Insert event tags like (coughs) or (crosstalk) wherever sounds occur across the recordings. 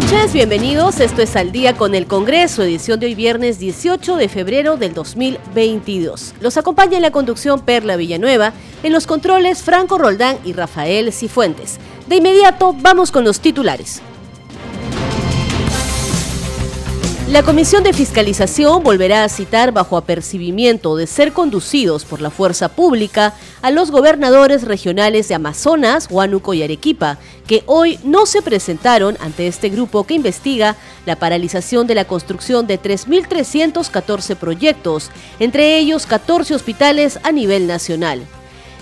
Noches, bienvenidos. Esto es Al Día con el Congreso, edición de hoy viernes 18 de febrero del 2022. Los acompaña en la conducción Perla Villanueva, en los controles Franco Roldán y Rafael Cifuentes. De inmediato vamos con los titulares. La Comisión de Fiscalización volverá a citar bajo apercibimiento de ser conducidos por la fuerza pública a los gobernadores regionales de Amazonas, Huánuco y Arequipa, que hoy no se presentaron ante este grupo que investiga la paralización de la construcción de 3.314 proyectos, entre ellos 14 hospitales a nivel nacional.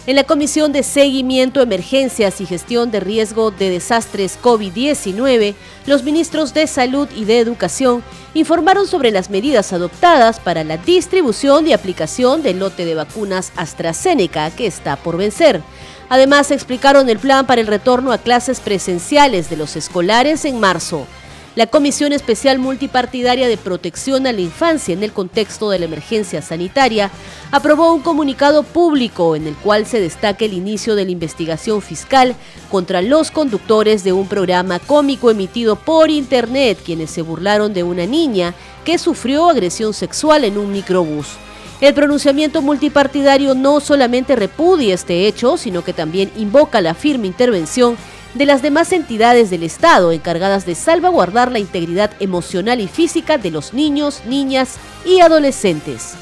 En la Comisión de Seguimiento, Emergencias y Gestión de Riesgo de Desastres COVID-19, los ministros de Salud y de Educación informaron sobre las medidas adoptadas para la distribución y aplicación del lote de vacunas AstraZeneca que está por vencer. Además, explicaron el plan para el retorno a clases presenciales de los escolares en marzo la Comisión Especial Multipartidaria de Protección a la Infancia en el contexto de la emergencia sanitaria aprobó un comunicado público en el cual se destaca el inicio de la investigación fiscal contra los conductores de un programa cómico emitido por Internet, quienes se burlaron de una niña que sufrió agresión sexual en un microbús. El pronunciamiento multipartidario no solamente repudia este hecho, sino que también invoca la firme intervención de las demás entidades del Estado encargadas de salvaguardar la integridad emocional y física de los niños, niñas y adolescentes.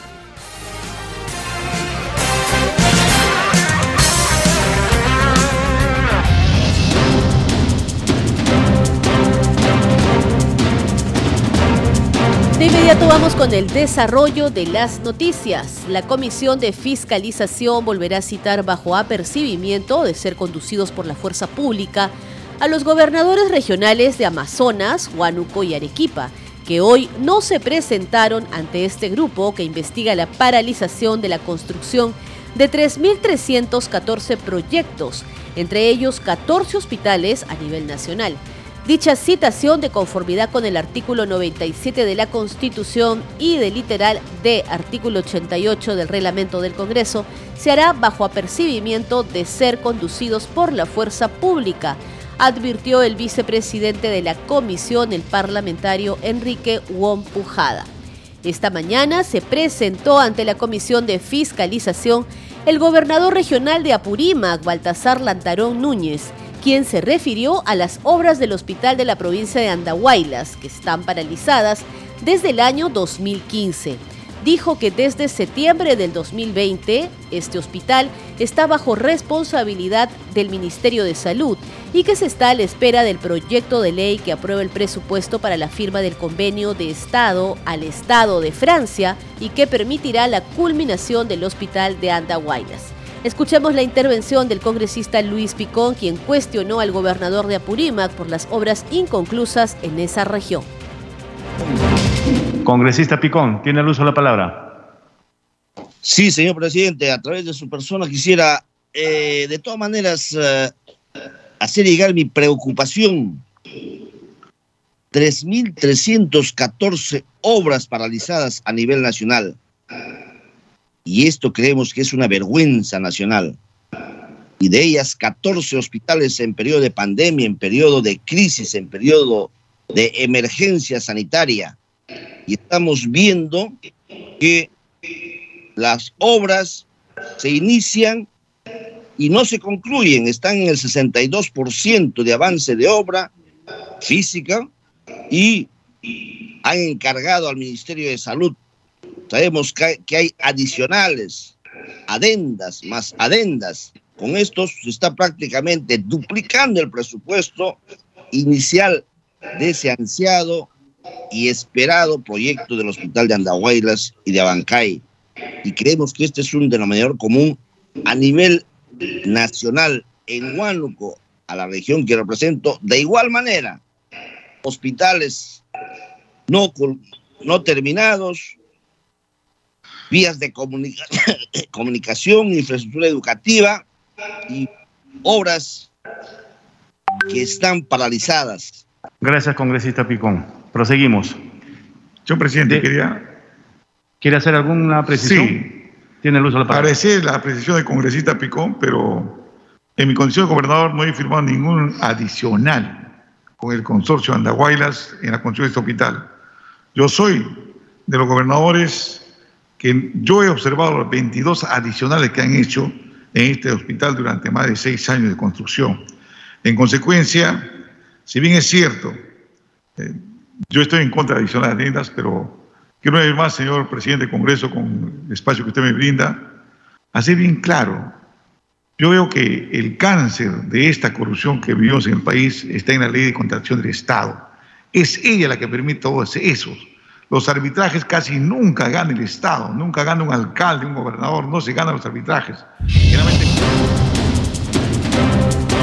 De inmediato vamos con el desarrollo de las noticias. La Comisión de Fiscalización volverá a citar bajo apercibimiento de ser conducidos por la fuerza pública a los gobernadores regionales de Amazonas, Huánuco y Arequipa, que hoy no se presentaron ante este grupo que investiga la paralización de la construcción de 3.314 proyectos, entre ellos 14 hospitales a nivel nacional. Dicha citación de conformidad con el artículo 97 de la Constitución y del literal de artículo 88 del reglamento del Congreso se hará bajo apercibimiento de ser conducidos por la fuerza pública, advirtió el vicepresidente de la comisión, el parlamentario Enrique Wong Pujada. Esta mañana se presentó ante la Comisión de Fiscalización el gobernador regional de Apurímac, Baltasar Lantarón Núñez, quien se refirió a las obras del hospital de la provincia de Andahuaylas, que están paralizadas desde el año 2015. Dijo que desde septiembre del 2020 este hospital está bajo responsabilidad del Ministerio de Salud y que se está a la espera del proyecto de ley que aprueba el presupuesto para la firma del convenio de Estado al Estado de Francia y que permitirá la culminación del hospital de Andahuaylas. Escuchemos la intervención del congresista Luis Picón, quien cuestionó al gobernador de Apurímac por las obras inconclusas en esa región. Congresista Picón, tiene el uso de la palabra. Sí, señor presidente, a través de su persona quisiera, eh, de todas maneras, eh, hacer llegar mi preocupación. 3.314 obras paralizadas a nivel nacional y esto creemos que es una vergüenza nacional. Y de ellas 14 hospitales en periodo de pandemia, en periodo de crisis, en periodo de emergencia sanitaria. Y estamos viendo que las obras se inician y no se concluyen, están en el 62% de avance de obra física y han encargado al Ministerio de Salud Sabemos que hay adicionales, adendas, más adendas. Con esto se está prácticamente duplicando el presupuesto inicial de ese ansiado y esperado proyecto del Hospital de Andahuaylas y de Abancay. Y creemos que este es un denominador común a nivel nacional en Huánuco, a la región que represento, de igual manera, hospitales no, no terminados, vías de (coughs) comunicación, infraestructura educativa y obras que están paralizadas. Gracias, congresista Picón. Proseguimos. Yo, presidente, quería... ¿Quiere hacer alguna precisión? Sí. Tiene luz a la palabra. Agradecer la precisión del congresista Picón, pero en mi condición de gobernador no he firmado ningún adicional con el consorcio Andahuaylas en la construcción de este hospital. Yo soy de los gobernadores que yo he observado los 22 adicionales que han hecho en este hospital durante más de seis años de construcción. En consecuencia, si bien es cierto, eh, yo estoy en contra de adicionales tiendas, pero quiero una vez más, señor presidente del Congreso, con el espacio que usted me brinda, hacer bien claro. Yo veo que el cáncer de esta corrupción que vivimos en el país está en la ley de contratación del Estado. Es ella la que permite todo eso. Los arbitrajes casi nunca gana el Estado, nunca gana un alcalde, un gobernador, no se ganan los arbitrajes.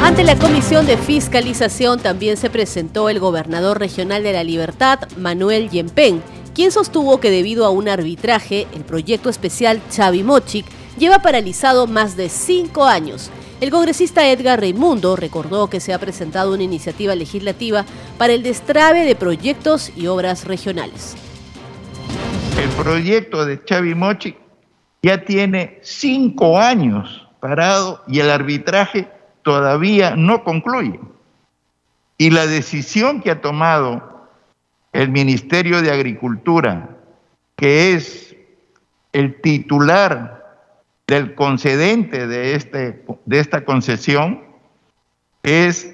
Ante la Comisión de Fiscalización también se presentó el gobernador regional de la Libertad, Manuel Yempén, quien sostuvo que debido a un arbitraje, el proyecto especial Chavi Mochic lleva paralizado más de cinco años. El congresista Edgar Raimundo recordó que se ha presentado una iniciativa legislativa para el destrabe de proyectos y obras regionales. El proyecto de Chavi Mochi ya tiene cinco años parado y el arbitraje todavía no concluye. Y la decisión que ha tomado el Ministerio de Agricultura, que es el titular del concedente de, este, de esta concesión, es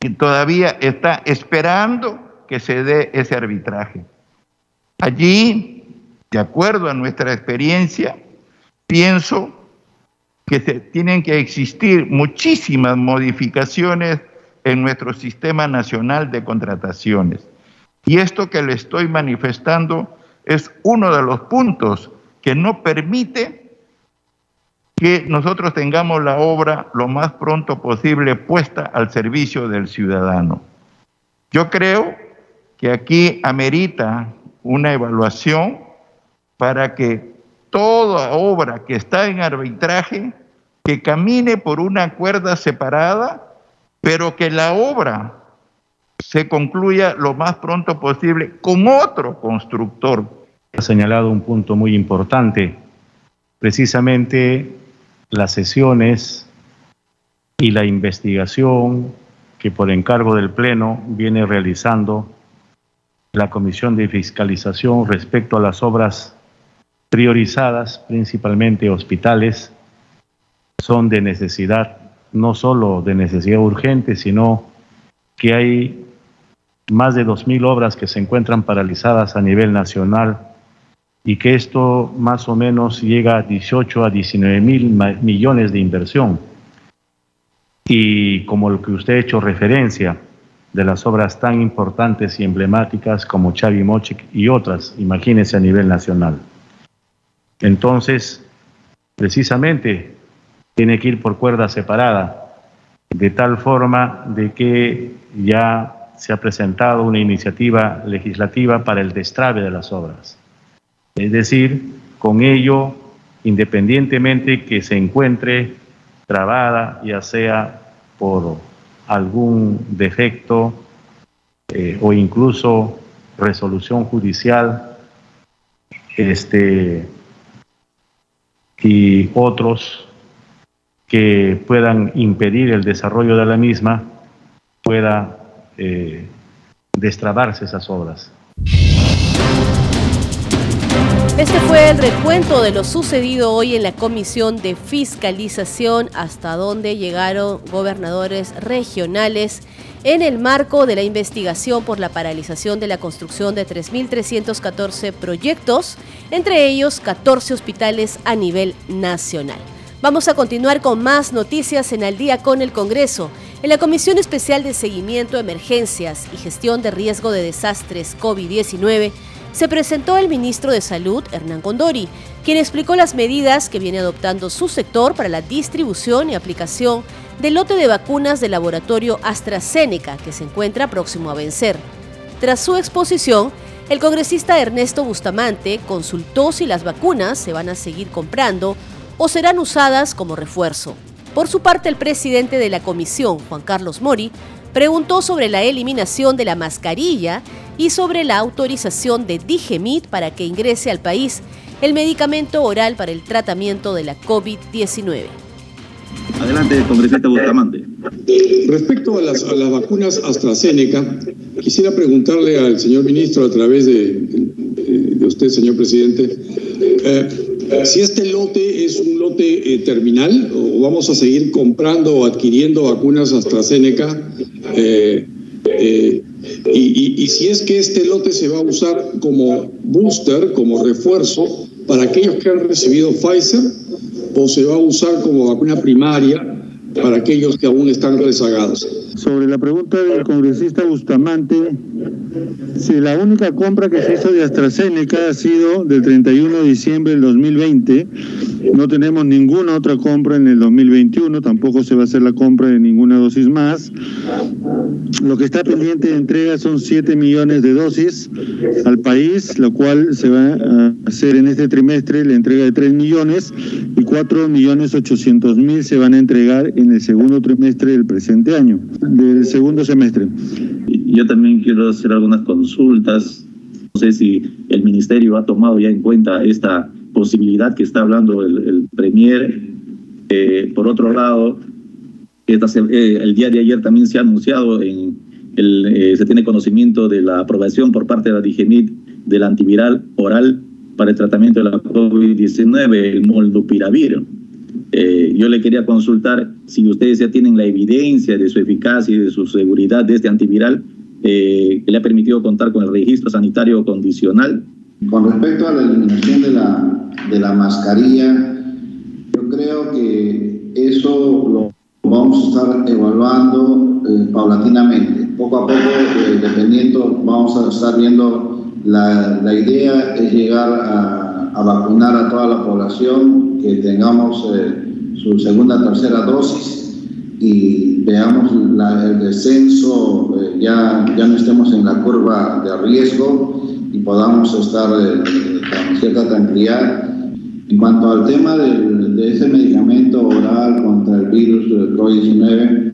que todavía está esperando que se dé ese arbitraje. Allí, de acuerdo a nuestra experiencia, pienso que tienen que existir muchísimas modificaciones en nuestro sistema nacional de contrataciones. Y esto que le estoy manifestando es uno de los puntos que no permite que nosotros tengamos la obra lo más pronto posible puesta al servicio del ciudadano. Yo creo que aquí amerita una evaluación para que toda obra que está en arbitraje, que camine por una cuerda separada, pero que la obra se concluya lo más pronto posible con otro constructor. Ha señalado un punto muy importante, precisamente las sesiones y la investigación que por encargo del Pleno viene realizando la Comisión de Fiscalización respecto a las obras priorizadas, principalmente hospitales, son de necesidad, no solo de necesidad urgente, sino que hay más de 2.000 obras que se encuentran paralizadas a nivel nacional y que esto más o menos llega a 18 a 19 mil millones de inversión. Y como lo que usted ha hecho referencia, de las obras tan importantes y emblemáticas como Chavi Mochic y otras, imagínense a nivel nacional. Entonces, precisamente, tiene que ir por cuerda separada, de tal forma de que ya se ha presentado una iniciativa legislativa para el destrave de las obras. Es decir, con ello, independientemente que se encuentre trabada, ya sea por algún defecto eh, o incluso resolución judicial este, y otros que puedan impedir el desarrollo de la misma, pueda eh, destrabarse esas obras. Este fue el recuento de lo sucedido hoy en la Comisión de Fiscalización, hasta donde llegaron gobernadores regionales en el marco de la investigación por la paralización de la construcción de 3.314 proyectos, entre ellos 14 hospitales a nivel nacional. Vamos a continuar con más noticias en Al día con el Congreso. En la Comisión Especial de Seguimiento, Emergencias y Gestión de Riesgo de Desastres COVID-19, se presentó el ministro de Salud, Hernán Condori, quien explicó las medidas que viene adoptando su sector para la distribución y aplicación del lote de vacunas del laboratorio AstraZeneca, que se encuentra próximo a vencer. Tras su exposición, el congresista Ernesto Bustamante consultó si las vacunas se van a seguir comprando o serán usadas como refuerzo. Por su parte, el presidente de la comisión, Juan Carlos Mori, preguntó sobre la eliminación de la mascarilla y sobre la autorización de Digemit para que ingrese al país el medicamento oral para el tratamiento de la COVID-19. Adelante, congresista Bustamante. Respecto a las, vacunas AstraZeneca, quisiera preguntarle al señor ministro a través de, usted, señor presidente, eh, si este lote es un lote eh, terminal o vamos a seguir comprando o adquiriendo vacunas AstraZeneca. Eh, y, si es que este lote se va a usar como booster, como refuerzo para aquellos que han recibido Pfizer o se va a usar como vacuna primaria para aquellos que aún están rezagados. Sobre la pregunta del congresista Bustamante, si la única compra que se hizo de AstraZeneca ha sido del 31 de diciembre del 2020, no tenemos ninguna otra compra en el 2021, tampoco se va a hacer la compra de ninguna dosis más. Lo que está pendiente de entrega son 7 millones de dosis al país, lo cual se va a hacer en este trimestre la entrega de 3 millones y 4 millones 800 mil se van a entregar en el segundo trimestre del presente año, del segundo semestre. Yo también quiero hacer algunas consultas. No sé si el ministerio ha tomado ya en cuenta esta posibilidad que está hablando el, Premier. Eh, por otro lado, eh, el día de ayer también se ha anunciado, en el, eh, se tiene conocimiento de la aprobación por parte de la DIGEMIT del antiviral oral para el tratamiento de la COVID-19, el molnupiravir. Yo le quería consultar si ustedes ya tienen la evidencia de su eficacia y de su seguridad de este antiviral que le ha permitido contar con el registro sanitario condicional. Con respecto a la eliminación de la de la mascarilla, yo creo que eso lo vamos a estar evaluando eh, paulatinamente. Poco a poco, eh, dependiendo, vamos a estar viendo, la, la idea es llegar a, a, vacunar a toda la población, que tengamos eh, su segunda, tercera dosis y veamos el descenso, ya, ya no estemos en la curva de riesgo y podamos estar con cierta tranquilidad. En cuanto al tema de ese medicamento oral contra el virus del COVID-19,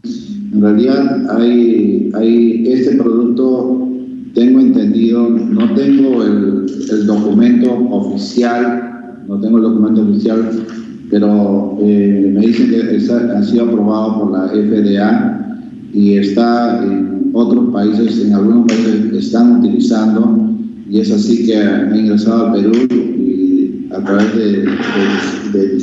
en realidad hay, hay este producto, tengo entendido, no tengo el, documento oficial, no tengo el documento oficial, pero eh, me dicen que ha sido aprobado por la FDA y está en otros países, en algunos países están utilizando y es así que ha ingresado al Perú a través de,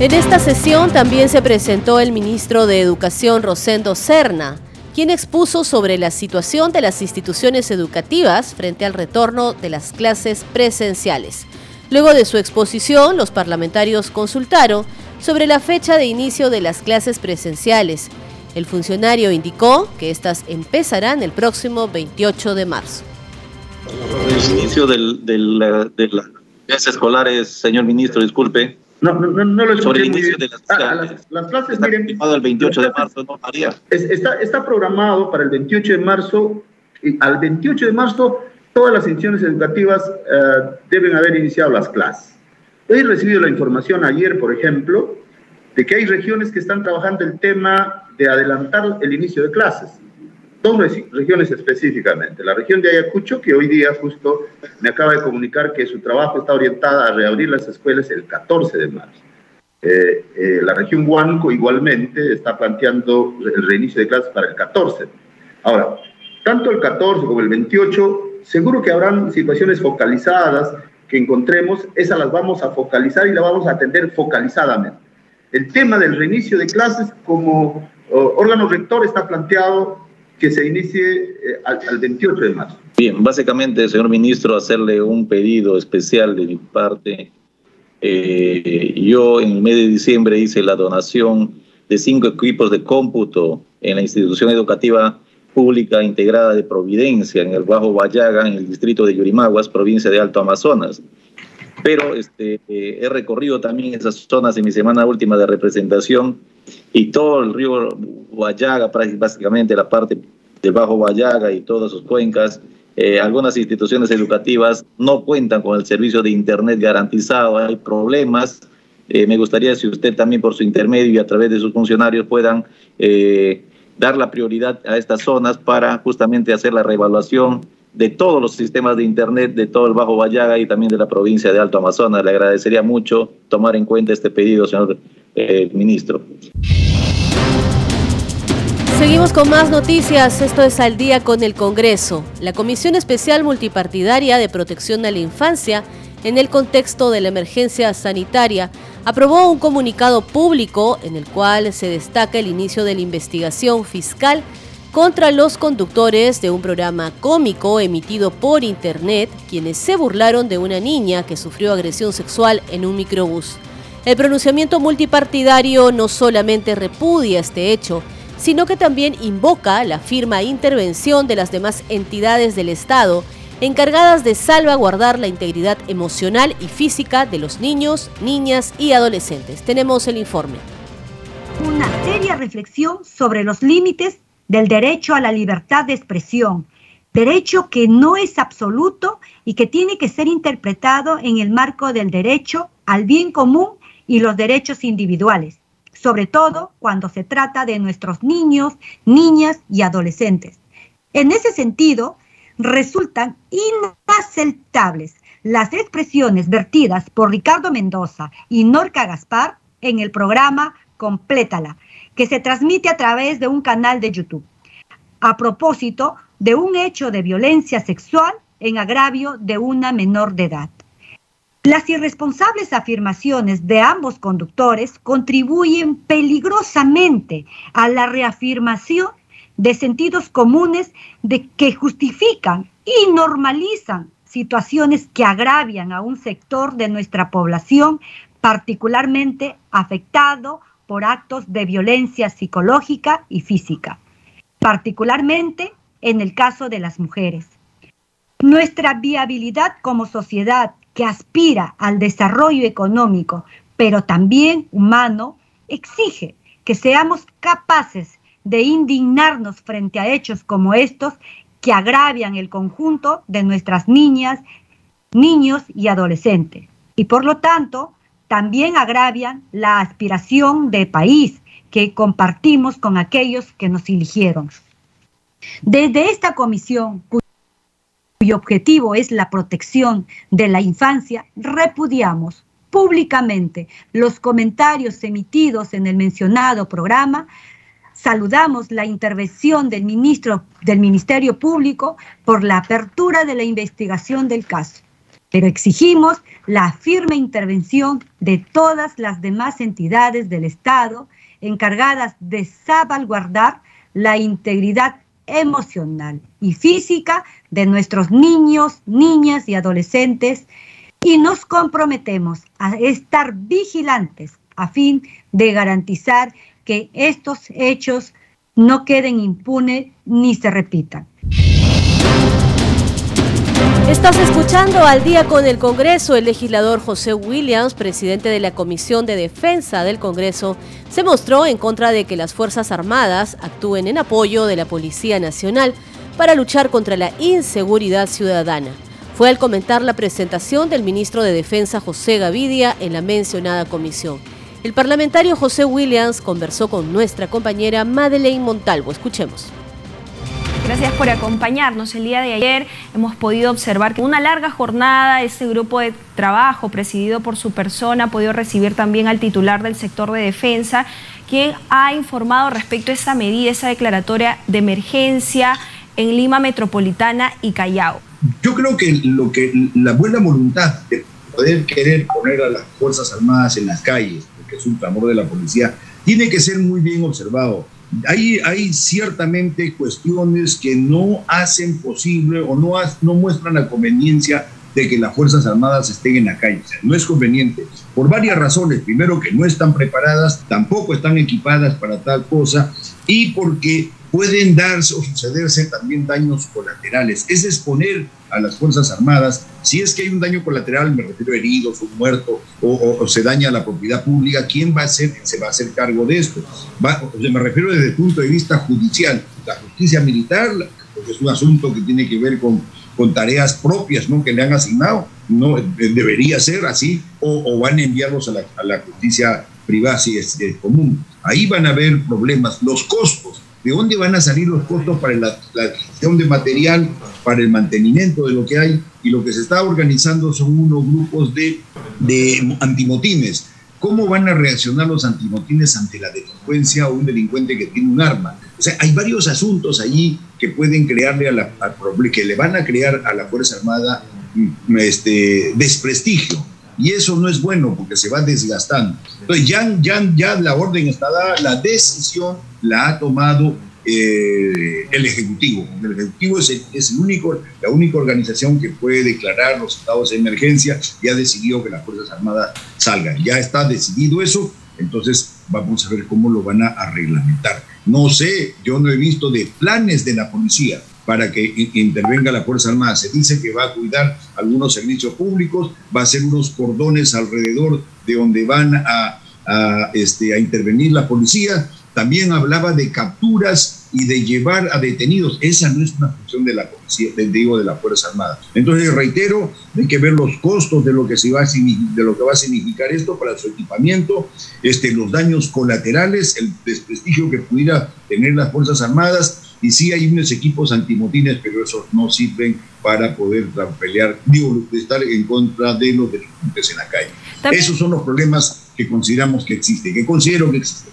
En esta sesión también se presentó el ministro de Educación Rosendo Serna, quien expuso sobre la situación de las instituciones educativas frente al retorno de las clases presenciales. Luego de su exposición, los parlamentarios consultaron sobre la fecha de inicio de las clases presenciales. El funcionario indicó que estas empezarán el próximo 28 de marzo. El inicio del, del, de las clases escolares, señor ministro, disculpe. No, no, no, no lo Sobre el inicio de las, ah, las, las, clases. Está miren, el 28 de marzo, ¿no, María? Está, está programado para el 28 de marzo. Y al 28 de marzo, todas las instituciones educativas uh, deben haber iniciado las clases. He recibido la información ayer, por ejemplo, de que hay regiones que están trabajando el tema de adelantar el inicio de clases dos regiones específicamente. La región de Ayacucho, que hoy día justo me acaba de comunicar que su trabajo está orientada a reabrir las escuelas el 14 de marzo. Eh, eh, la región Huánuco igualmente está planteando el reinicio de clases para el 14. Ahora, tanto el 14 como el 28, seguro que habrán situaciones focalizadas que encontremos, esas las vamos a focalizar y las vamos a atender focalizadamente. El tema del reinicio de clases como órgano rector está planteado que se inicie eh, al, 28 de marzo. Bien, básicamente, señor ministro, hacerle un pedido especial de mi parte. Eh, yo en el mes de diciembre hice la donación de cinco equipos de cómputo en la institución educativa pública integrada de Providencia, en el Bajo Guayaga, en el distrito de Yurimaguas, provincia de Alto Amazonas. Pero este, eh, he recorrido también esas zonas en mi semana última de representación y todo el río Guayaga, básicamente la parte del Bajo Guayaga y todas sus cuencas, eh, algunas instituciones educativas no cuentan con el servicio de Internet garantizado, hay problemas. Eh, me gustaría si usted también por su intermedio y a través de sus funcionarios puedan eh, dar la prioridad a estas zonas para justamente hacer la reevaluación de todos los sistemas de Internet de todo el Bajo Vallaga y también de la provincia de Alto Amazonas. Le agradecería mucho tomar en cuenta este pedido, señor eh, ministro. Seguimos con más noticias. Esto es al día con el Congreso. La Comisión Especial Multipartidaria de Protección a la Infancia, en el contexto de la emergencia sanitaria, aprobó un comunicado público en el cual se destaca el inicio de la investigación fiscal contra los conductores de un programa cómico emitido por internet, quienes se burlaron de una niña que sufrió agresión sexual en un microbús. El pronunciamiento multipartidario no solamente repudia este hecho, sino que también invoca la firma intervención de las demás entidades del Estado encargadas de salvaguardar la integridad emocional y física de los niños, niñas y adolescentes. Tenemos el informe. Una seria reflexión sobre los límites del derecho a la libertad de expresión, derecho que no es absoluto y que tiene que ser interpretado en el marco del derecho al bien común y los derechos individuales, sobre todo cuando se trata de nuestros niños, niñas y adolescentes. En ese sentido, resultan inaceptables las expresiones vertidas por Ricardo Mendoza y Norca Gaspar en el programa Complétala, que se transmite a través de un canal de YouTube, a propósito de un hecho de violencia sexual en agravio de una menor de edad. Las irresponsables afirmaciones de ambos conductores contribuyen peligrosamente a la reafirmación de sentidos comunes de que justifican y normalizan situaciones que agravian a un sector de nuestra población particularmente afectado por actos de violencia psicológica y física, particularmente en el caso de las mujeres. Nuestra viabilidad como sociedad que aspira al desarrollo económico, pero también humano, exige que seamos capaces de indignarnos frente a hechos como estos que agravian el conjunto de nuestras niñas, niños y adolescentes. Y por lo tanto, también agravian la aspiración de país que compartimos con aquellos que nos eligieron. Desde esta comisión, cuyo objetivo es la protección de la infancia, repudiamos públicamente los comentarios emitidos en el mencionado programa. Saludamos la intervención del ministro del Ministerio Público por la apertura de la investigación del caso, pero exigimos la firme intervención de todas las demás entidades del Estado encargadas de salvaguardar la integridad emocional y física de nuestros niños, niñas y adolescentes y nos comprometemos a estar vigilantes a fin de garantizar que estos hechos no queden impunes ni se repitan. Estás escuchando al día con el Congreso. El legislador José Williams, presidente de la Comisión de Defensa del Congreso, se mostró en contra de que las Fuerzas Armadas actúen en apoyo de la Policía Nacional para luchar contra la inseguridad ciudadana. Fue al comentar la presentación del ministro de Defensa José Gavidia en la mencionada comisión. El parlamentario José Williams conversó con nuestra compañera Madeleine Montalvo. Escuchemos. Gracias por acompañarnos. El día de ayer hemos podido observar que una larga jornada, este grupo de trabajo presidido por su persona ha podido recibir también al titular del sector de defensa, quien ha informado respecto a esa medida, esa declaratoria de emergencia en Lima Metropolitana y Callao. Yo creo que lo que la buena voluntad de poder querer poner a las Fuerzas Armadas en las calles, es un clamor de la policía, tiene que ser muy bien observado. Hay, hay ciertamente cuestiones que no hacen posible o no, no muestran la conveniencia de que las Fuerzas Armadas estén en la calle. no es conveniente. Por varias razones. Primero, que no están preparadas, tampoco están equipadas para tal cosa y porque pueden darse o sucederse también daños colaterales. Es exponer a las Fuerzas Armadas, si es que hay un daño colateral, me refiero a heridos, un muerto, o, se daña la propiedad pública, ¿quién va a ser, se va a hacer cargo de esto? me refiero desde el punto de vista judicial. La justicia militar, porque es un asunto que tiene que ver con, con tareas propias ¿no? que le han asignado, no eh, debería ser así, o, van a enviarlos a la, a la justicia privada, si es, común. Ahí van a haber problemas. Los costos, ¿de dónde van a salir los costos para la, adquisición de material, para el mantenimiento de lo que hay? Y lo que se está organizando son unos grupos de, de antimotines. ¿Cómo van a reaccionar los antimotines ante la delincuencia o un delincuente que tiene un arma? O sea, hay varios asuntos allí que pueden crearle a la, que le van a crear a la Fuerza Armada mm, este, desprestigio y eso no es bueno porque se va desgastando. Entonces ya, ya, ya la orden está dada, la decisión la ha tomado eh, el Ejecutivo. El Ejecutivo es, es el único, la única organización que puede declarar los estados de emergencia y ha decidido que las Fuerzas Armadas salgan. Ya está decidido eso, entonces vamos a ver cómo lo van a reglamentar. No sé, yo no he visto de planes de la policía para que intervenga la Fuerza Armada. Se dice que va a cuidar algunos servicios públicos, va a hacer unos cordones alrededor de donde van a, este, intervenir la policía. También hablaba de capturas y de llevar a detenidos. Esa no es una función de la policía, digo, de la Fuerza Armada. Entonces, reitero, hay que ver los costos de lo que, se va a, de lo que va a significar esto para su equipamiento, este, los daños colaterales, el desprestigio que pudiera tener las Fuerzas Armadas, y sí hay unos equipos antimotines, pero esos no sirven para poder pelear, digo, estar en contra de los delincuentes en la calle. Esos son los problemas que consideramos que existen, que considero que existen.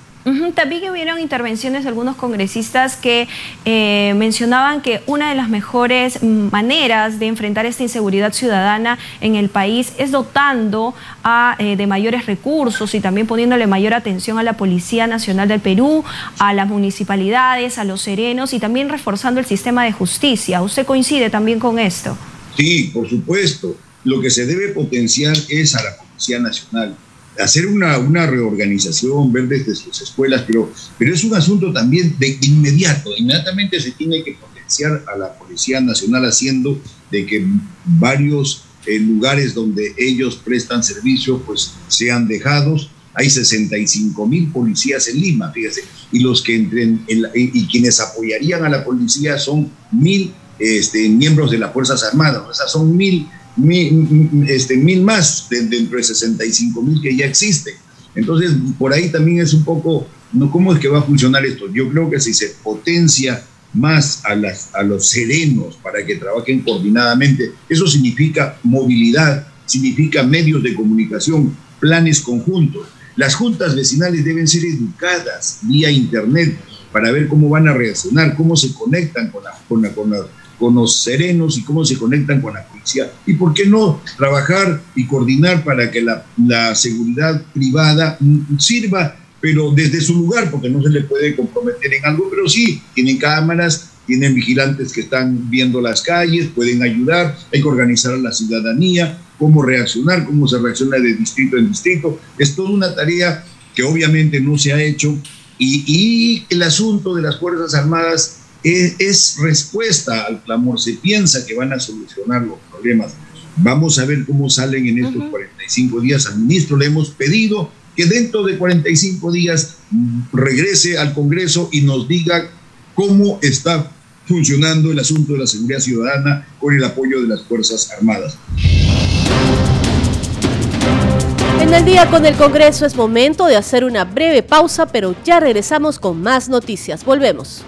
También hubieron intervenciones de algunos congresistas que eh, mencionaban que una de las mejores maneras de enfrentar esta inseguridad ciudadana en el país es dotando eh, de mayores recursos y también poniéndole mayor atención a la Policía Nacional del Perú, a las municipalidades, a los serenos y también reforzando el sistema de justicia. ¿Usted coincide también con esto? Sí, por supuesto. Lo que se debe potenciar es a la Policía Nacional hacer una, una, reorganización, ver desde sus escuelas, pero, pero es un asunto también de inmediato. Inmediatamente se tiene que potenciar a la Policía Nacional haciendo de que varios eh, lugares donde ellos prestan servicio pues sean dejados. Hay 65 mil policías en Lima, fíjese, y los que entren y, quienes apoyarían a la policía son mil este, miembros de las Fuerzas Armadas, o sea, son mil mil, este, mil más dentro de 65 mil que ya existen. Entonces, por ahí también es un poco, ¿no? ¿cómo es que va a funcionar esto? Yo creo que si se potencia más a, las, a los serenos para que trabajen coordinadamente, eso significa movilidad, significa medios de comunicación, planes conjuntos. Las juntas vecinales deben ser educadas vía internet para ver cómo van a reaccionar, cómo se conectan con, la, con, la, con, la, con los serenos y cómo se conectan con la policía. Y por qué no trabajar y coordinar para que la, la seguridad privada sirva, pero desde su lugar, porque no se le puede comprometer en algo, pero sí, tienen cámaras, tienen vigilantes que están viendo las calles, pueden ayudar, hay que organizar a la ciudadanía, cómo reaccionar, cómo se reacciona de distrito en distrito. Es toda una tarea que obviamente no se ha hecho y, y el asunto de las Fuerzas Armadas es, respuesta al clamor, se piensa que van a solucionar los problemas. Vamos a ver cómo salen en estos 45 días. Al ministro le hemos pedido que dentro de 45 días regrese al Congreso y nos diga cómo está funcionando el asunto de la seguridad ciudadana con el apoyo de las Fuerzas Armadas. En el día con el Congreso es momento de hacer una breve pausa, pero ya regresamos con más noticias. Volvemos.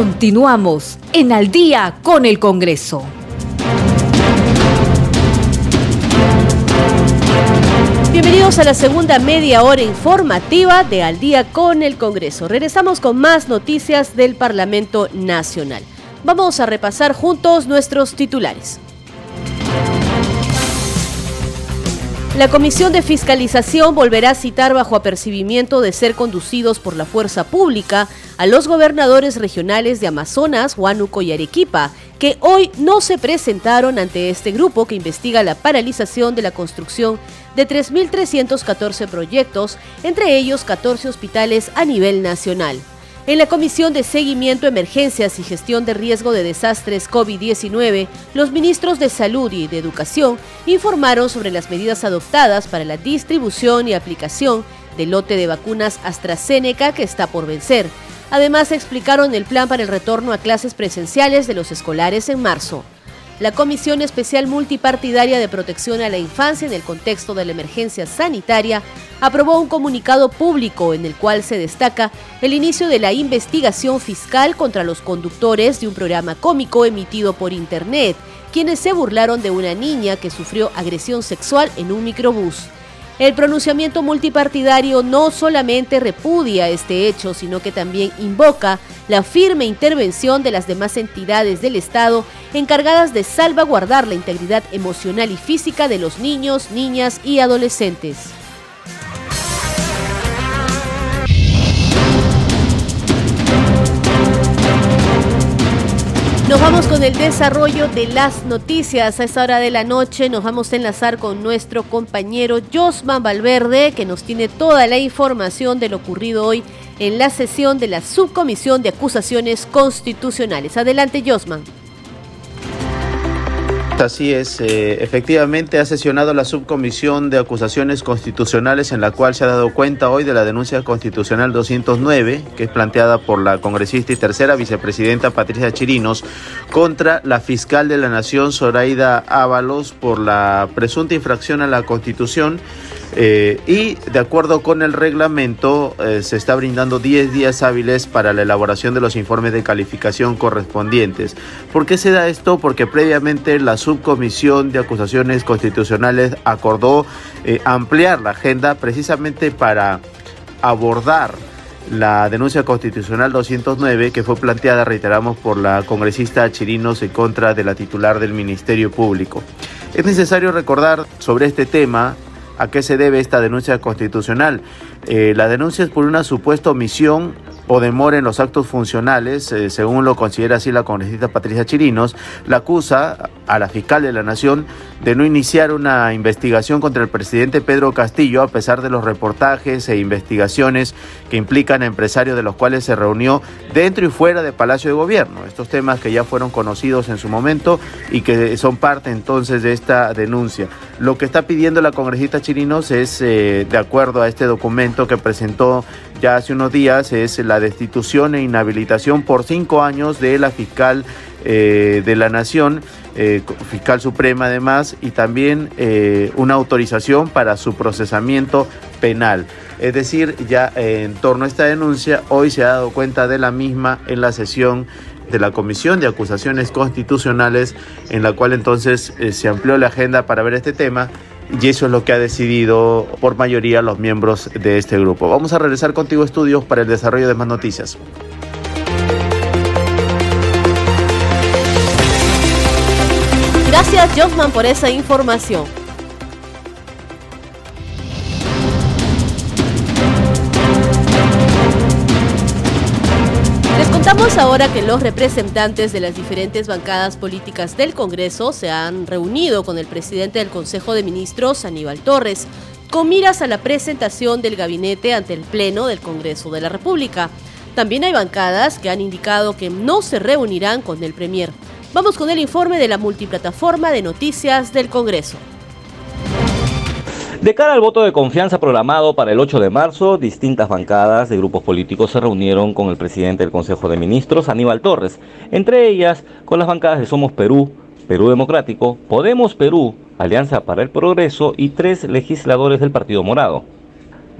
Continuamos en Al día con el Congreso. Bienvenidos a la segunda media hora informativa de Al día con el Congreso. Regresamos con más noticias del Parlamento Nacional. Vamos a repasar juntos nuestros titulares. La Comisión de Fiscalización volverá a citar bajo apercibimiento de ser conducidos por la fuerza pública a los gobernadores regionales de Amazonas, Huánuco y Arequipa, que hoy no se presentaron ante este grupo que investiga la paralización de la construcción de 3.314 proyectos, entre ellos 14 hospitales a nivel nacional. En la Comisión de Seguimiento, Emergencias y Gestión de Riesgo de Desastres COVID-19, los ministros de Salud y de Educación informaron sobre las medidas adoptadas para la distribución y aplicación del lote de vacunas AstraZeneca que está por vencer. Además, explicaron el plan para el retorno a clases presenciales de los escolares en marzo la Comisión Especial Multipartidaria de Protección a la Infancia en el contexto de la emergencia sanitaria aprobó un comunicado público en el cual se destaca el inicio de la investigación fiscal contra los conductores de un programa cómico emitido por Internet, quienes se burlaron de una niña que sufrió agresión sexual en un microbús. El pronunciamiento multipartidario no solamente repudia este hecho, sino que también invoca la firme intervención de las demás entidades del Estado encargadas de salvaguardar la integridad emocional y física de los niños, niñas y adolescentes. Nos vamos con el desarrollo de las noticias. A esta hora de la noche nos vamos a enlazar con nuestro compañero Josman Valverde, que nos tiene toda la información de lo ocurrido hoy en la sesión de la Subcomisión de Acusaciones Constitucionales. Adelante, Josman. Así es, eh, efectivamente ha sesionado la subcomisión de acusaciones constitucionales en la cual se ha dado cuenta hoy de la denuncia constitucional 209, que es planteada por la congresista y tercera vicepresidenta Patricia Chirinos contra la fiscal de la Nación Zoraida Ábalos por la presunta infracción a la Constitución eh, y de acuerdo con el reglamento, eh, se está brindando 10 días hábiles para la elaboración de los informes de calificación correspondientes. ¿Por qué se da esto? Porque previamente la subcomisión de acusaciones constitucionales acordó eh, ampliar la agenda precisamente para abordar la denuncia constitucional 209 que fue planteada, reiteramos, por la congresista Chirinos en contra de la titular del Ministerio Público. Es necesario recordar sobre este tema ¿A qué se debe esta denuncia constitucional? Eh, la denuncia es por una supuesta omisión o demora en los actos funcionales, eh, según lo considera así la congresista Patricia Chirinos, la acusa a la fiscal de la Nación de no iniciar una investigación contra el presidente Pedro Castillo, a pesar de los reportajes e investigaciones que implican a empresarios de los cuales se reunió dentro y fuera del Palacio de Gobierno. Estos temas que ya fueron conocidos en su momento y que son parte entonces de esta denuncia. Lo que está pidiendo la congresista Chirinos es, eh, de acuerdo a este documento que presentó ya hace unos días es la destitución e inhabilitación por cinco años de la fiscal eh, de la Nación, eh, fiscal suprema además, y también eh, una autorización para su procesamiento penal. Es decir, ya en torno a esta denuncia, hoy se ha dado cuenta de la misma en la sesión de la Comisión de Acusaciones Constitucionales, en la cual entonces se amplió la agenda para ver este tema y eso es lo que ha decidido por mayoría los miembros de este grupo. Vamos a regresar contigo estudios para el desarrollo de más noticias. Gracias Josman por esa información. Contamos ahora que los representantes de las diferentes bancadas políticas del Congreso se han reunido con el presidente del Consejo de Ministros, Aníbal Torres, con miras a la presentación del gabinete ante el Pleno del Congreso de la República. También hay bancadas que han indicado que no se reunirán con el Premier. Vamos con el informe de la multiplataforma de noticias del Congreso. De cara al voto de confianza programado para el 8 de marzo, distintas bancadas de grupos políticos se reunieron con el presidente del Consejo de Ministros, Aníbal Torres, entre ellas con las bancadas de Somos Perú, Perú Democrático, Podemos Perú, Alianza para el Progreso y tres legisladores del Partido Morado.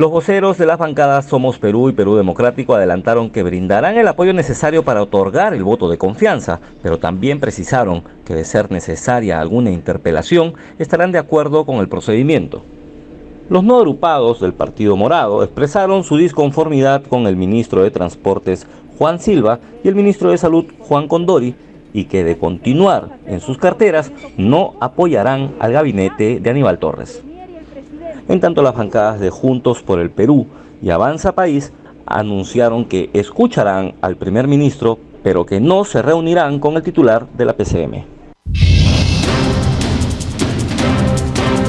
Los voceros de las bancadas Somos Perú y Perú Democrático adelantaron que brindarán el apoyo necesario para otorgar el voto de confianza, pero también precisaron que de ser necesaria alguna interpelación estarán de acuerdo con el procedimiento. Los no agrupados del Partido Morado expresaron su disconformidad con el ministro de Transportes Juan Silva y el ministro de Salud Juan Condori y que de continuar en sus carteras no apoyarán al gabinete de Aníbal Torres. En tanto las bancadas de Juntos por el Perú y Avanza País anunciaron que escucharán al primer ministro, pero que no se reunirán con el titular de la PCM.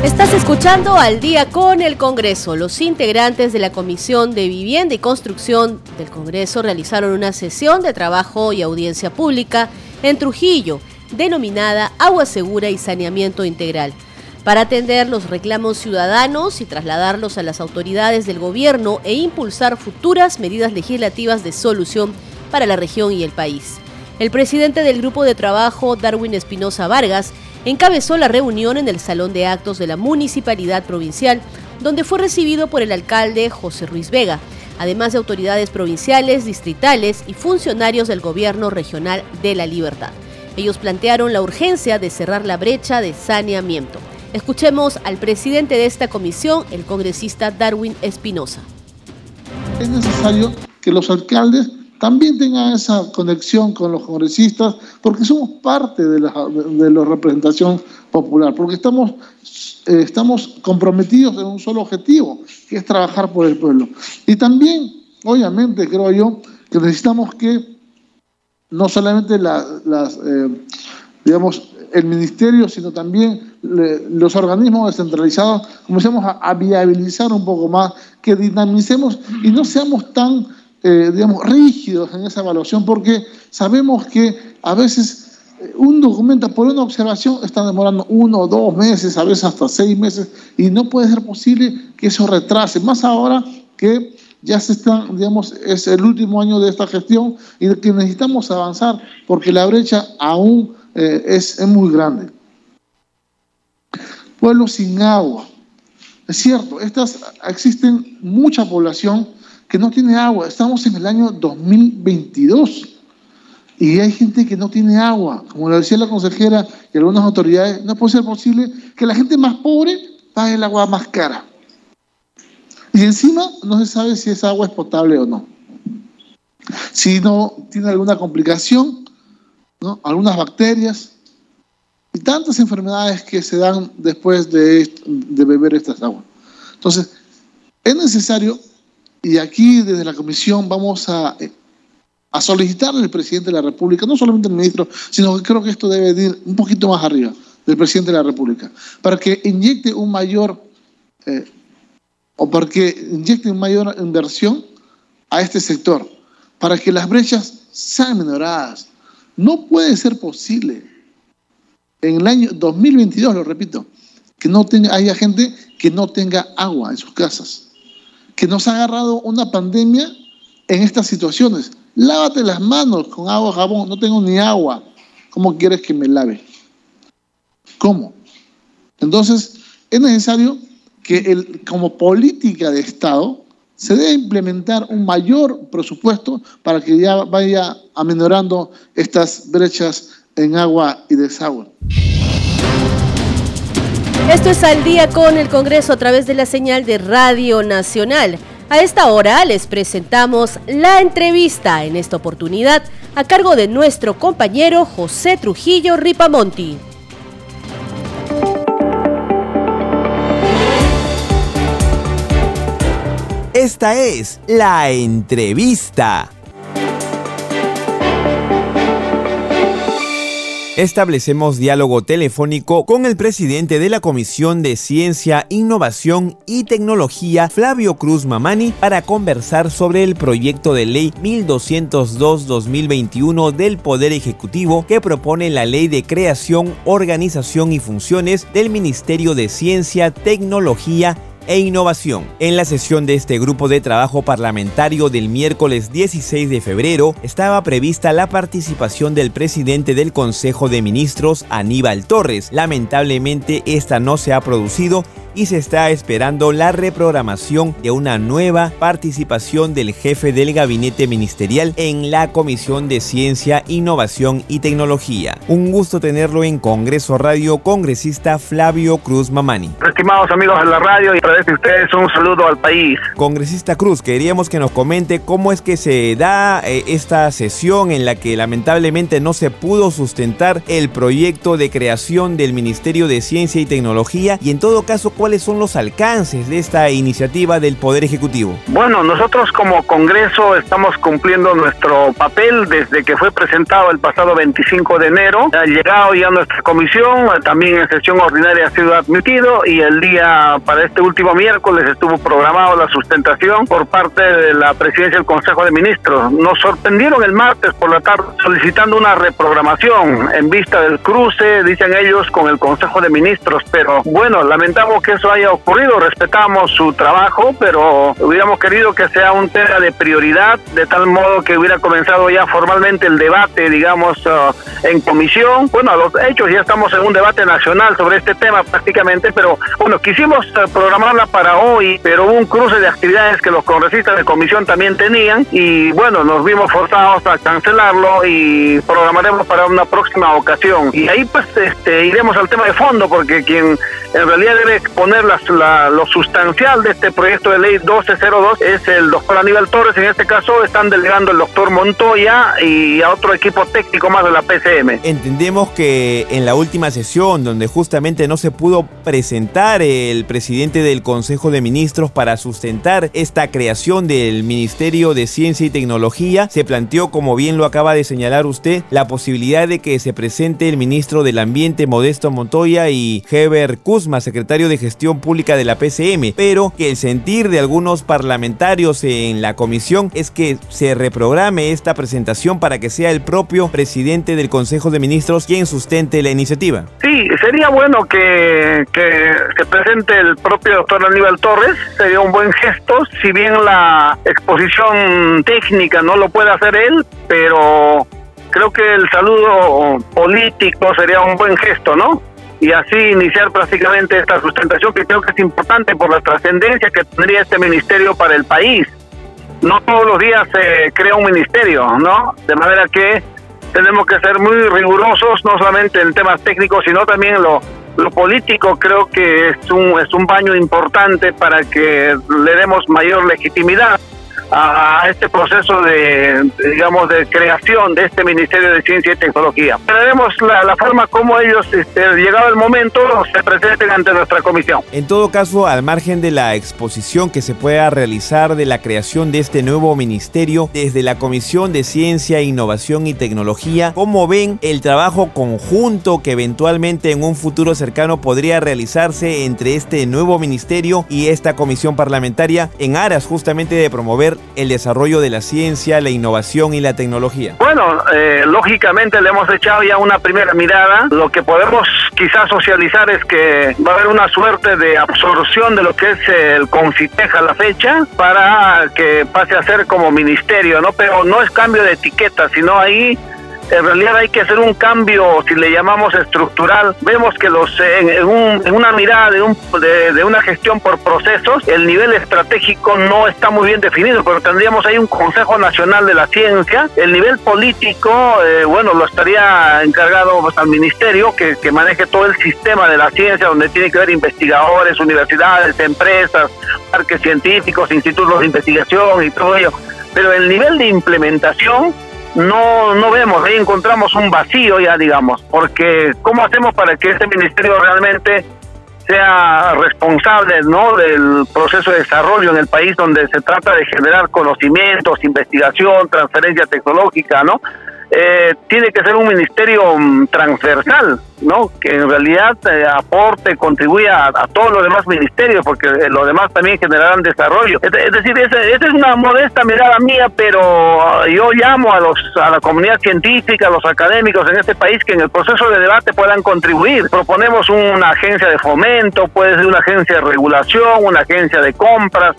Estás escuchando al día con el Congreso. Los integrantes de la Comisión de Vivienda y Construcción del Congreso realizaron una sesión de trabajo y audiencia pública en Trujillo, denominada Agua Segura y Saneamiento Integral, para atender los reclamos ciudadanos y trasladarlos a las autoridades del gobierno e impulsar futuras medidas legislativas de solución para la región y el país. El presidente del grupo de trabajo, Darwin Espinosa Vargas, encabezó la reunión en el Salón de Actos de la Municipalidad Provincial, donde fue recibido por el alcalde José Ruiz Vega, además de autoridades provinciales, distritales y funcionarios del Gobierno Regional de la Libertad. Ellos plantearon la urgencia de cerrar la brecha de saneamiento. Escuchemos al presidente de esta comisión, el congresista Darwin Espinosa. Es necesario que los alcaldes también tengan esa conexión con los congresistas, porque somos parte de la, de la representación popular, porque estamos, eh, estamos comprometidos en un solo objetivo, que es trabajar por el pueblo. Y también, obviamente, creo yo, que necesitamos que no solamente la, las, eh, digamos, el ministerio, sino también los organismos descentralizados, comencemos a, viabilizar un poco más, que dinamicemos y no seamos tan eh, digamos, rígidos en esa evaluación porque sabemos que a veces eh, un documento por una observación está demorando uno o dos meses, a veces hasta seis meses, y no puede ser posible que eso retrase, más ahora que ya se están, digamos, es el último año de esta gestión y que necesitamos avanzar porque la brecha aún eh, es, es muy grande. Pueblos sin agua. Es cierto, estas, existen mucha población que no tiene agua. Estamos en el año 2022 y hay gente que no tiene agua. Como lo decía la consejera y algunas autoridades, no puede ser posible que la gente más pobre pague el agua más cara. Y encima no se sabe si esa agua es potable o no. Si no tiene alguna complicación, ¿no? algunas bacterias y tantas enfermedades que se dan después de, de beber estas aguas. Entonces, es necesario y aquí desde la comisión vamos a, a solicitarle al presidente de la República, no solamente al ministro, sino que creo que esto debe ir un poquito más arriba del presidente de la República, para que inyecte un mayor, eh, o para que inyecte una mayor inversión a este sector, para que las brechas sean menoradas. No puede ser posible en el año 2022, lo repito, que no tenga, haya gente que no tenga agua en sus casas que nos ha agarrado una pandemia en estas situaciones. Lávate las manos con agua, jabón. No tengo ni agua. ¿Cómo quieres que me lave? ¿Cómo? Entonces, es necesario que el, como política de Estado se debe implementar un mayor presupuesto para que ya vaya amenorando estas brechas en agua y desagüe. Esto es al día con el Congreso a través de la señal de Radio Nacional. A esta hora les presentamos la entrevista en esta oportunidad a cargo de nuestro compañero José Trujillo Ripamonti. Esta es la entrevista. Establecemos diálogo telefónico con el presidente de la Comisión de Ciencia, Innovación y Tecnología, Flavio Cruz Mamani, para conversar sobre el proyecto de ley 1202-2021 del Poder Ejecutivo que propone la ley de creación, organización y funciones del Ministerio de Ciencia, Tecnología e innovación. En la sesión de este grupo de trabajo parlamentario del miércoles 16 de febrero estaba prevista la participación del presidente del Consejo de Ministros, Aníbal Torres. Lamentablemente esta no se ha producido y se está esperando la reprogramación de una nueva participación del jefe del gabinete ministerial en la Comisión de Ciencia, Innovación y Tecnología. Un gusto tenerlo en Congreso Radio, congresista Flavio Cruz Mamani. Estimados amigos de la radio y través de ustedes un saludo al país. Congresista Cruz, queríamos que nos comente cómo es que se da eh, esta sesión en la que lamentablemente no se pudo sustentar el proyecto de creación del Ministerio de Ciencia y Tecnología y en todo caso cuáles son los alcances de esta iniciativa del Poder Ejecutivo. Bueno, nosotros como Congreso estamos cumpliendo nuestro papel desde que fue presentado el pasado 25 de enero. Ha llegado ya nuestra comisión, también en sesión ordinaria ha sido admitido y el día para este último miércoles estuvo programado la sustentación por parte de la presidencia del Consejo de Ministros. Nos sorprendieron el martes por la tarde solicitando una reprogramación en vista del cruce, dicen ellos, con el Consejo de Ministros, pero bueno, lamentamos que eso haya ocurrido, respetamos su trabajo, pero hubiéramos querido que sea un tema de prioridad, de tal modo que hubiera comenzado ya formalmente el debate, digamos, uh, en comisión. Bueno, a los hechos ya estamos en un debate nacional sobre este tema prácticamente, pero bueno, quisimos uh, programarla para hoy, pero hubo un cruce de actividades que los congresistas de comisión también tenían y bueno, nos vimos forzados a cancelarlo y programaremos para una próxima ocasión. Y ahí pues este, iremos al tema de fondo porque quien en realidad debe exponer lo sustancial de este proyecto de ley 1202 es el doctor Aníbal Torres, en este caso están delegando el doctor Montoya y a otro equipo técnico más de la PCM. Entendemos que en la última sesión, donde justamente no se pudo presentar el presidente del Consejo de Ministros para sustentar esta creación del Ministerio de Ciencia y Tecnología, se planteó, como bien lo acaba de señalar usted, la posibilidad de que se presente el ministro del Ambiente Modesto Montoya y Heber Kuzma, secretario de Gestión Pública de la PCM, pero que el sentir de algunos parlamentarios en la comisión es que se reprograme esta presentación para que sea el propio presidente del Consejo de Ministros quien sustente la iniciativa. Sí, sería bueno que, que se presente el propio doctor Aníbal Torres, sería un buen gesto, si bien la exposición técnica no lo puede hacer él, pero creo que el saludo político sería un buen gesto, ¿no? Y así iniciar prácticamente esta sustentación que creo que es importante por la trascendencia que tendría este ministerio para el país. No todos los días se crea un ministerio, ¿no? De manera que tenemos que ser muy rigurosos, no solamente en temas técnicos, sino también en lo, lo político. Creo que es un, es un baño importante para que le demos mayor legitimidad a, este proceso de, digamos, de creación de este Ministerio de Ciencia y Tecnología. Veremos la, la forma como ellos, este, llegado el momento, se presenten ante nuestra comisión. En todo caso, al margen de la exposición que se pueda realizar de la creación de este nuevo ministerio, desde la Comisión de Ciencia, Innovación y Tecnología, ¿cómo ven el trabajo conjunto que eventualmente en un futuro cercano podría realizarse entre este nuevo ministerio y esta comisión parlamentaria en aras justamente de promover el desarrollo de la ciencia, la innovación y la tecnología? Bueno, eh, lógicamente le hemos echado ya una primera mirada. Lo que podemos quizás socializar es que va a haber una suerte de absorción de lo que es el Confiteja a la fecha para que pase a ser como ministerio, ¿no? Pero no es cambio de etiqueta, sino ahí en realidad hay que hacer un cambio, si le llamamos estructural. Vemos que los en, una mirada de, un, de, una gestión por procesos, el nivel estratégico no está muy bien definido, pero tendríamos ahí un Consejo Nacional de la Ciencia. El nivel político, eh, bueno, lo estaría encargado pues, al ministerio que, que maneje todo el sistema de la ciencia, donde tiene que haber investigadores, universidades, empresas, parques científicos, institutos de investigación y todo ello. Pero el nivel de implementación no, no vemos, ahí encontramos un vacío ya, digamos, porque ¿cómo hacemos para que este ministerio realmente sea responsable ¿no? del proceso de desarrollo en el país donde se trata de generar conocimientos, investigación, transferencia tecnológica, ¿no? Eh, tiene que ser un ministerio mm, transversal, ¿no? Que en realidad eh, aporte, contribuya a, todos los demás ministerios, porque eh, los demás también generarán desarrollo. Es, decir, esa, es una modesta mirada mía, pero ah, yo llamo a los a la comunidad científica, a los académicos en este país que en el proceso de debate puedan contribuir. Proponemos una agencia de fomento, puede ser una agencia de regulación, una agencia de compras,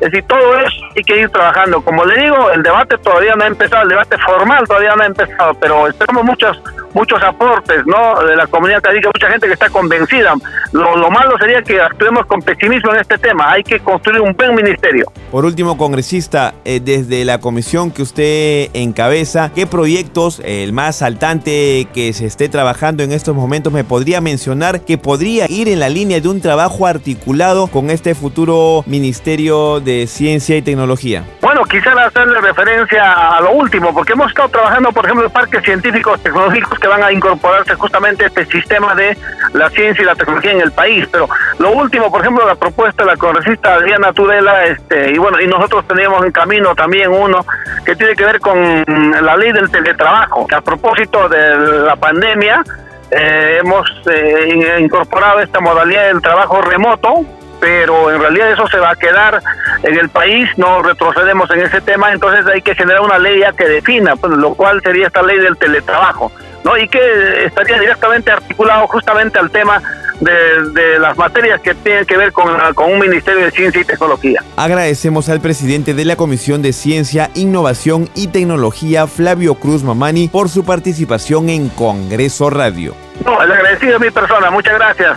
es decir, todo eso hay que ir trabajando. Como le digo, el debate todavía no ha empezado, el debate formal todavía no ha empezado, pero esperamos muchas muchos aportes, ¿no? De la comunidad académica, mucha gente que está convencida. Lo, lo malo sería que actuemos con pesimismo en este tema. Hay que construir un buen ministerio. Por último, congresista, eh, desde la comisión que usted encabeza, ¿qué proyectos, el más saltante que se esté trabajando en estos momentos, me podría mencionar que podría ir en la línea de un trabajo articulado con este futuro Ministerio de Ciencia y Tecnología? Bueno, quisiera hacerle referencia a lo último, porque hemos estado trabajando, por ejemplo, en parques científicos tecnológicos que van a incorporarse justamente este sistema de la ciencia y la tecnología en el país. Pero lo último, por ejemplo, la propuesta de la congresista Adriana Tudela, este, y bueno, y nosotros teníamos en camino también uno que tiene que ver con la ley del teletrabajo. A propósito de la pandemia, eh, hemos eh, incorporado esta modalidad del trabajo remoto pero en realidad eso se va a quedar en el país, no retrocedemos en ese tema, entonces hay que generar una ley ya que defina, pues, lo cual sería esta ley del teletrabajo, ¿no? Y que estaría directamente articulado justamente al tema de, las materias que tienen que ver con, con un Ministerio de Ciencia y Tecnología. Agradecemos al presidente de la Comisión de Ciencia, Innovación y Tecnología, Flavio Cruz Mamani, por su participación en Congreso Radio. No, el agradecido es mi persona, muchas gracias.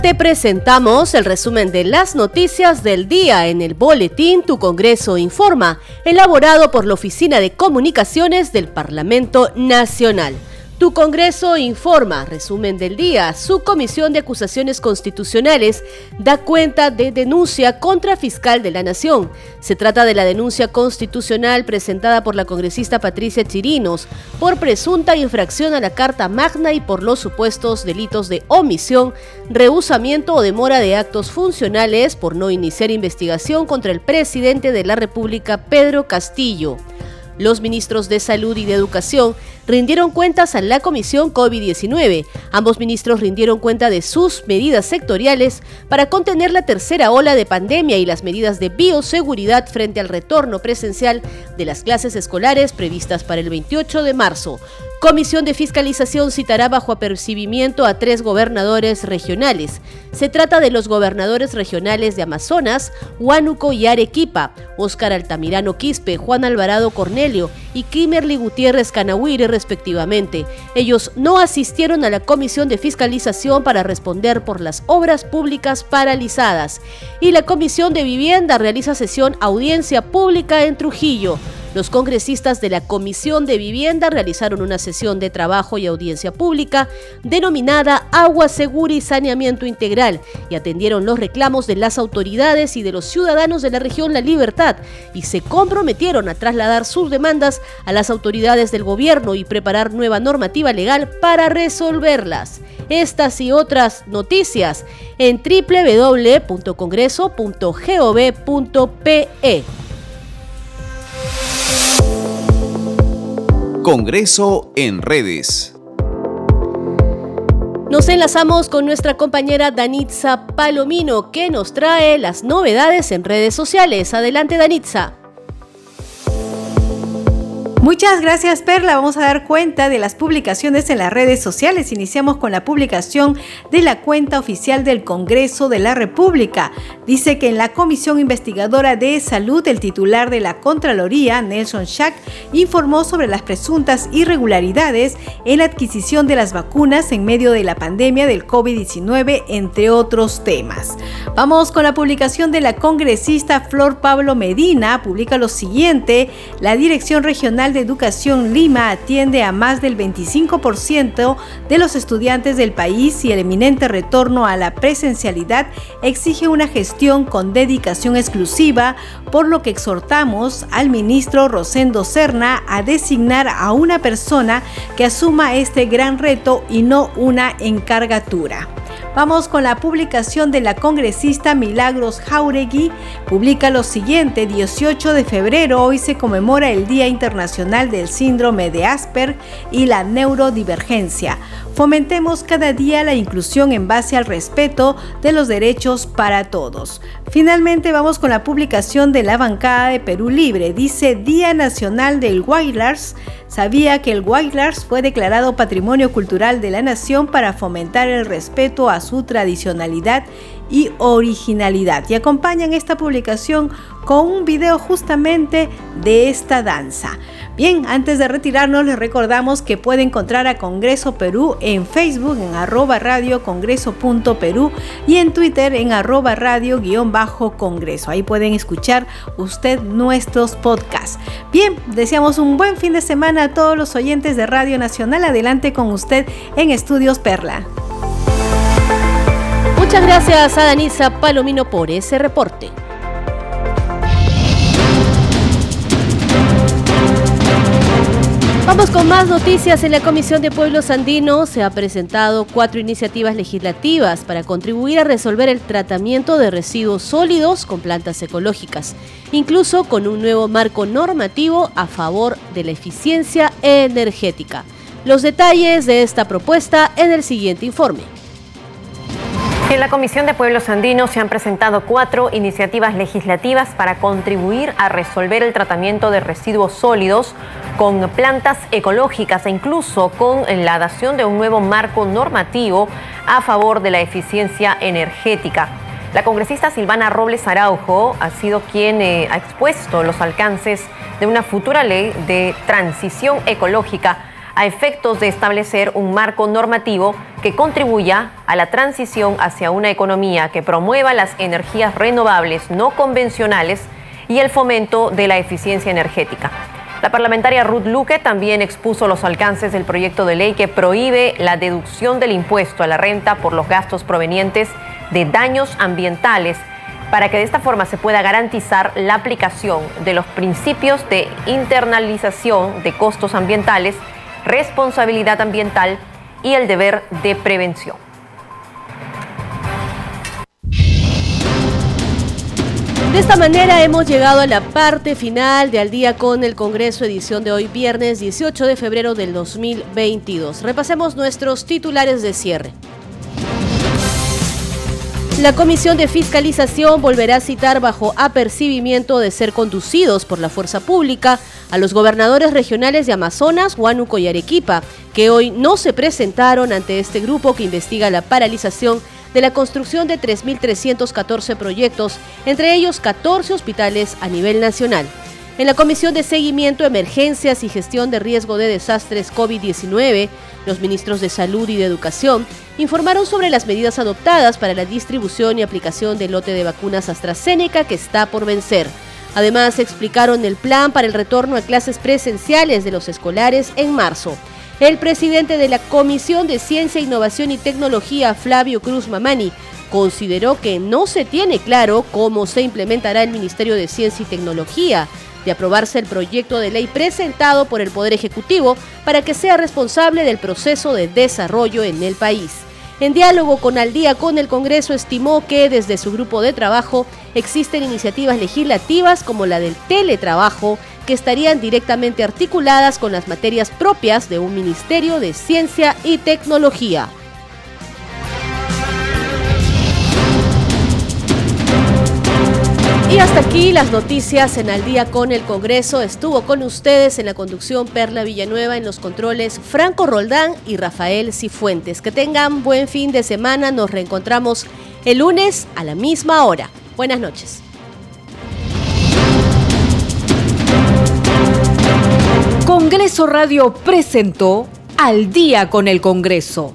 Te presentamos el resumen de las noticias del día en el boletín Tu Congreso Informa, elaborado por la Oficina de Comunicaciones del Parlamento Nacional. Tu Congreso informa, resumen del día, su Comisión de Acusaciones Constitucionales da cuenta de denuncia contra fiscal de la Nación. Se trata de la denuncia constitucional presentada por la congresista Patricia Chirinos por presunta infracción a la Carta Magna y por los supuestos delitos de omisión, rehusamiento o demora de actos funcionales por no iniciar investigación contra el presidente de la República, Pedro Castillo. Los ministros de Salud y de Educación rindieron cuentas a la Comisión COVID-19. Ambos ministros rindieron cuenta de sus medidas sectoriales para contener la tercera ola de pandemia y las medidas de bioseguridad frente al retorno presencial de las clases escolares previstas para el 28 de marzo. Comisión de Fiscalización citará bajo apercibimiento a tres gobernadores regionales. Se trata de los gobernadores regionales de Amazonas, Huánuco y Arequipa, Óscar Altamirano Quispe, Juan Alvarado Cornelio y Kimberly Gutiérrez Canahuire respectivamente. Ellos no asistieron a la Comisión de Fiscalización para responder por las obras públicas paralizadas. Y la Comisión de Vivienda realiza sesión audiencia pública en Trujillo. Los congresistas de la Comisión de Vivienda realizaron una sesión de trabajo y audiencia pública denominada Agua Segura y Saneamiento Integral y atendieron los reclamos de las autoridades y de los ciudadanos de la región La Libertad y se comprometieron a trasladar sus demandas a las autoridades del gobierno y preparar nueva normativa legal para resolverlas. Estas y otras noticias en www.congreso.gov.pe. Congreso en redes. Nos enlazamos con nuestra compañera Danitza Palomino, que nos trae las novedades en redes sociales. Adelante, Danitza. Muchas gracias Perla. Vamos a dar cuenta de las publicaciones en las redes sociales. Iniciamos con la publicación de la cuenta oficial del Congreso de la República. Dice que en la Comisión Investigadora de Salud, el titular de la Contraloría, Nelson Schack, informó sobre las presuntas irregularidades en la adquisición de las vacunas en medio de la pandemia del COVID-19, entre otros temas. Vamos con la publicación de la congresista Flor Pablo Medina. Publica lo siguiente. La Dirección Regional de Educación Lima atiende a más del 25% de los estudiantes del país y el eminente retorno a la presencialidad exige una gestión con dedicación exclusiva, por lo que exhortamos al ministro Rosendo Serna a designar a una persona que asuma este gran reto y no una encargatura. Vamos con la publicación de la congresista Milagros Jauregui. Publica lo siguiente, 18 de febrero, hoy se conmemora el Día Internacional del Síndrome de Asper y la neurodivergencia. Fomentemos cada día la inclusión en base al respeto de los derechos para todos. Finalmente vamos con la publicación de la bancada de Perú Libre. Dice Día Nacional del Wailars. Sabía que el Wailars fue declarado Patrimonio Cultural de la Nación para fomentar el respeto a su tradicionalidad y originalidad. Y acompañan esta publicación con un video justamente de esta danza. Bien, antes de retirarnos les recordamos que puede encontrar a Congreso Perú en Facebook en arroba congreso.perú y en Twitter en arroba radio guion bajo congreso. Ahí pueden escuchar usted nuestros podcasts. Bien, deseamos un buen fin de semana a todos los oyentes de Radio Nacional. Adelante con usted en Estudios Perla. Muchas gracias a Danisa Palomino por ese reporte. Vamos con más noticias. En la Comisión de Pueblos Andinos se ha presentado cuatro iniciativas legislativas para contribuir a resolver el tratamiento de residuos sólidos con plantas ecológicas, incluso con un nuevo marco normativo a favor de la eficiencia energética. Los detalles de esta propuesta en el siguiente informe. En la Comisión de Pueblos Andinos se han presentado cuatro iniciativas legislativas para contribuir a resolver el tratamiento de residuos sólidos con plantas ecológicas e incluso con la dación de un nuevo marco normativo a favor de la eficiencia energética. La congresista Silvana Robles Araujo ha sido quien eh, ha expuesto los alcances de una futura ley de transición ecológica a efectos de establecer un marco normativo que contribuya a la transición hacia una economía que promueva las energías renovables no convencionales y el fomento de la eficiencia energética. La parlamentaria Ruth Luque también expuso los alcances del proyecto de ley que prohíbe la deducción del impuesto a la renta por los gastos provenientes de daños ambientales para que de esta forma se pueda garantizar la aplicación de los principios de internalización de costos ambientales responsabilidad ambiental y el deber de prevención. De esta manera hemos llegado a la parte final de Al día con el Congreso, edición de hoy viernes 18 de febrero del 2022. Repasemos nuestros titulares de cierre. La Comisión de Fiscalización volverá a citar bajo apercibimiento de ser conducidos por la fuerza pública a los gobernadores regionales de Amazonas, Huánuco y Arequipa, que hoy no se presentaron ante este grupo que investiga la paralización de la construcción de 3.314 proyectos, entre ellos 14 hospitales a nivel nacional. En la Comisión de Seguimiento, Emergencias y Gestión de Riesgo de Desastres COVID-19, los ministros de Salud y de Educación informaron sobre las medidas adoptadas para la distribución y aplicación del lote de vacunas AstraZeneca que está por vencer. Además, explicaron el plan para el retorno a clases presenciales de los escolares en marzo. El presidente de la Comisión de Ciencia, Innovación y Tecnología, Flavio Cruz Mamani, consideró que no se tiene claro cómo se implementará el Ministerio de Ciencia y Tecnología de aprobarse el proyecto de ley presentado por el Poder Ejecutivo para que sea responsable del proceso de desarrollo en el país. En diálogo con Al día con el Congreso estimó que desde su grupo de trabajo existen iniciativas legislativas como la del teletrabajo que estarían directamente articuladas con las materias propias de un Ministerio de Ciencia y Tecnología. Y hasta aquí las noticias en Al día con el Congreso. Estuvo con ustedes en la conducción Perla Villanueva, en los controles Franco Roldán y Rafael Cifuentes. Que tengan buen fin de semana. Nos reencontramos el lunes a la misma hora. Buenas noches. Congreso Radio presentó Al día con el Congreso.